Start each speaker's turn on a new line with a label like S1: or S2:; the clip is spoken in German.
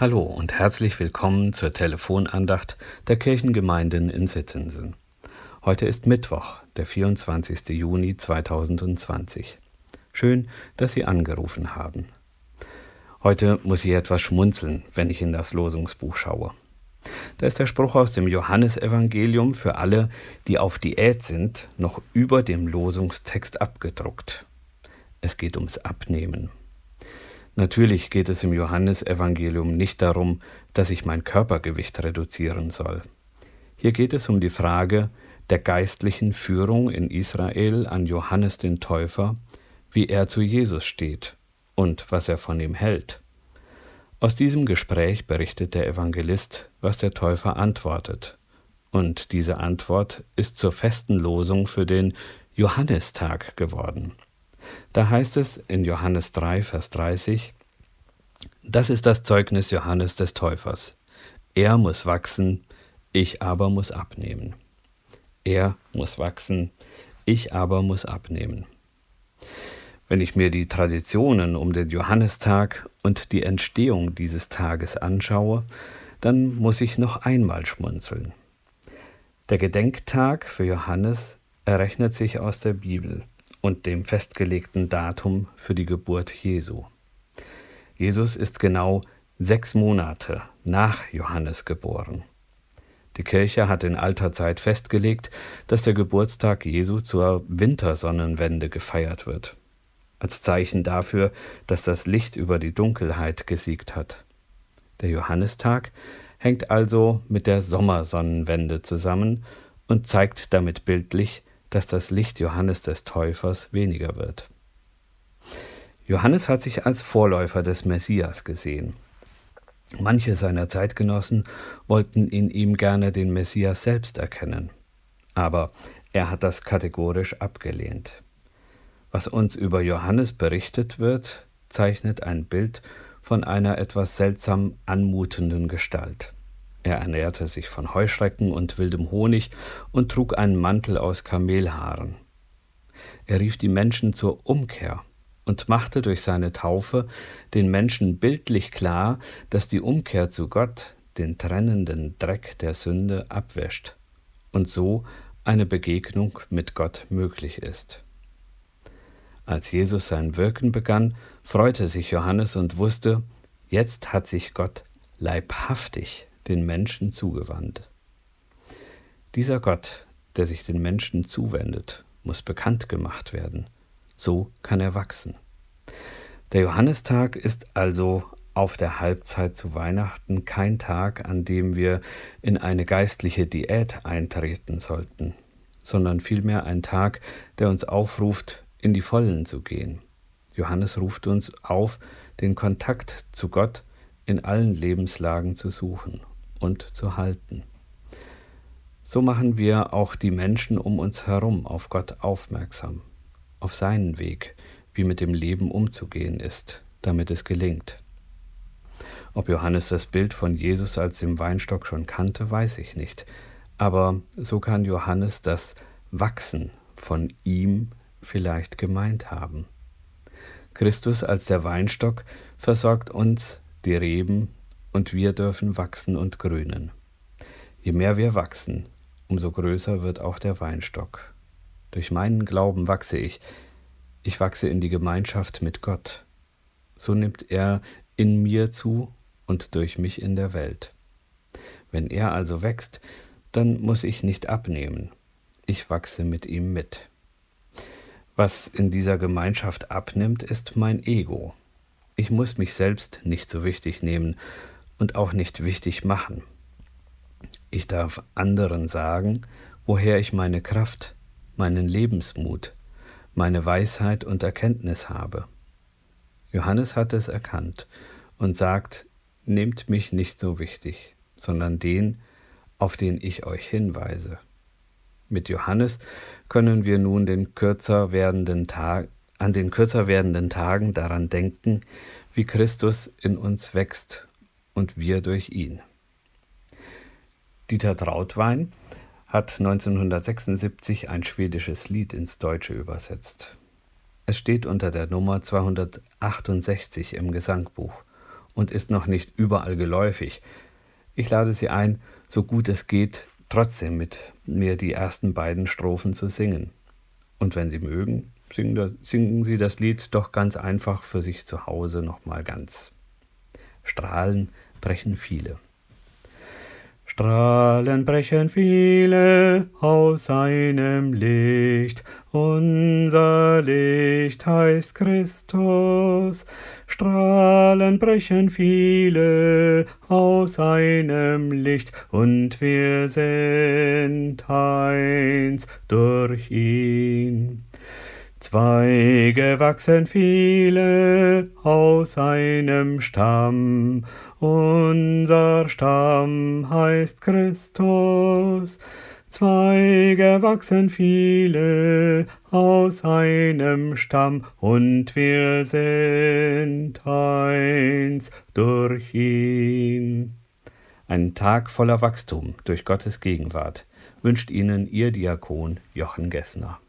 S1: Hallo und herzlich willkommen zur Telefonandacht der Kirchengemeinden in Sittensen. Heute ist Mittwoch, der 24. Juni 2020. Schön, dass Sie angerufen haben. Heute muss ich etwas schmunzeln, wenn ich in das Losungsbuch schaue. Da ist der Spruch aus dem Johannesevangelium für alle, die auf Diät sind, noch über dem Losungstext abgedruckt. Es geht ums Abnehmen. Natürlich geht es im Johannesevangelium nicht darum, dass ich mein Körpergewicht reduzieren soll. Hier geht es um die Frage der geistlichen Führung in Israel an Johannes den Täufer, wie er zu Jesus steht und was er von ihm hält. Aus diesem Gespräch berichtet der Evangelist, was der Täufer antwortet, und diese Antwort ist zur festen Losung für den Johannistag geworden. Da heißt es in Johannes 3, Vers 30, das ist das Zeugnis Johannes des Täufers. Er muss wachsen, ich aber muss abnehmen. Er muss wachsen, ich aber muss abnehmen. Wenn ich mir die Traditionen um den Johannistag und die Entstehung dieses Tages anschaue, dann muss ich noch einmal schmunzeln. Der Gedenktag für Johannes errechnet sich aus der Bibel und dem festgelegten Datum für die Geburt Jesu. Jesus ist genau sechs Monate nach Johannes geboren. Die Kirche hat in alter Zeit festgelegt, dass der Geburtstag Jesu zur Wintersonnenwende gefeiert wird, als Zeichen dafür, dass das Licht über die Dunkelheit gesiegt hat. Der Johannistag hängt also mit der Sommersonnenwende zusammen und zeigt damit bildlich, dass das Licht Johannes des Täufers weniger wird. Johannes hat sich als Vorläufer des Messias gesehen. Manche seiner Zeitgenossen wollten in ihm gerne den Messias selbst erkennen. Aber er hat das kategorisch abgelehnt. Was uns über Johannes berichtet wird, zeichnet ein Bild von einer etwas seltsam anmutenden Gestalt. Er ernährte sich von Heuschrecken und wildem Honig und trug einen Mantel aus Kamelhaaren. Er rief die Menschen zur Umkehr und machte durch seine Taufe den Menschen bildlich klar, dass die Umkehr zu Gott den trennenden Dreck der Sünde abwäscht und so eine Begegnung mit Gott möglich ist. Als Jesus sein Wirken begann, freute sich Johannes und wusste, jetzt hat sich Gott leibhaftig den Menschen zugewandt. Dieser Gott, der sich den Menschen zuwendet, muss bekannt gemacht werden. So kann er wachsen. Der Johannistag ist also auf der Halbzeit zu Weihnachten kein Tag, an dem wir in eine geistliche Diät eintreten sollten, sondern vielmehr ein Tag, der uns aufruft, in die Vollen zu gehen. Johannes ruft uns auf, den Kontakt zu Gott in allen Lebenslagen zu suchen und zu halten. So machen wir auch die Menschen um uns herum auf Gott aufmerksam, auf seinen Weg, wie mit dem Leben umzugehen ist, damit es gelingt. Ob Johannes das Bild von Jesus als dem Weinstock schon kannte, weiß ich nicht, aber so kann Johannes das Wachsen von ihm vielleicht gemeint haben. Christus als der Weinstock versorgt uns die Reben und wir dürfen wachsen und grünen. Je mehr wir wachsen, umso größer wird auch der Weinstock. Durch meinen Glauben wachse ich, ich wachse in die Gemeinschaft mit Gott. So nimmt er in mir zu und durch mich in der Welt. Wenn er also wächst, dann muss ich nicht abnehmen. Ich wachse mit ihm mit. Was in dieser Gemeinschaft abnimmt, ist mein Ego. Ich muss mich selbst nicht so wichtig nehmen, und auch nicht wichtig machen. Ich darf anderen sagen, woher ich meine Kraft, meinen Lebensmut, meine Weisheit und Erkenntnis habe. Johannes hat es erkannt und sagt, nehmt mich nicht so wichtig, sondern den, auf den ich euch hinweise. Mit Johannes können wir nun den kürzer werdenden Tag, an den kürzer werdenden Tagen daran denken, wie Christus in uns wächst und wir durch ihn. Dieter Trautwein hat 1976 ein schwedisches Lied ins Deutsche übersetzt. Es steht unter der Nummer 268 im Gesangbuch und ist noch nicht überall geläufig. Ich lade Sie ein, so gut es geht, trotzdem mit mir die ersten beiden Strophen zu singen. Und wenn Sie mögen, singen, Sie das Lied doch ganz einfach für sich zu Hause nochmal ganz. Strahlen brechen viele. Strahlen brechen viele aus seinem Licht, unser Licht heißt Christus. Strahlen brechen viele aus seinem Licht, und wir sind eins durch ihn. Zweige wachsen viele aus einem Stamm, unser Stamm heißt Christus. Zweige wachsen viele aus einem Stamm, und wir sind eins durch ihn. Ein Tag voller Wachstum durch Gottes Gegenwart wünscht Ihnen Ihr Diakon Jochen Gessner.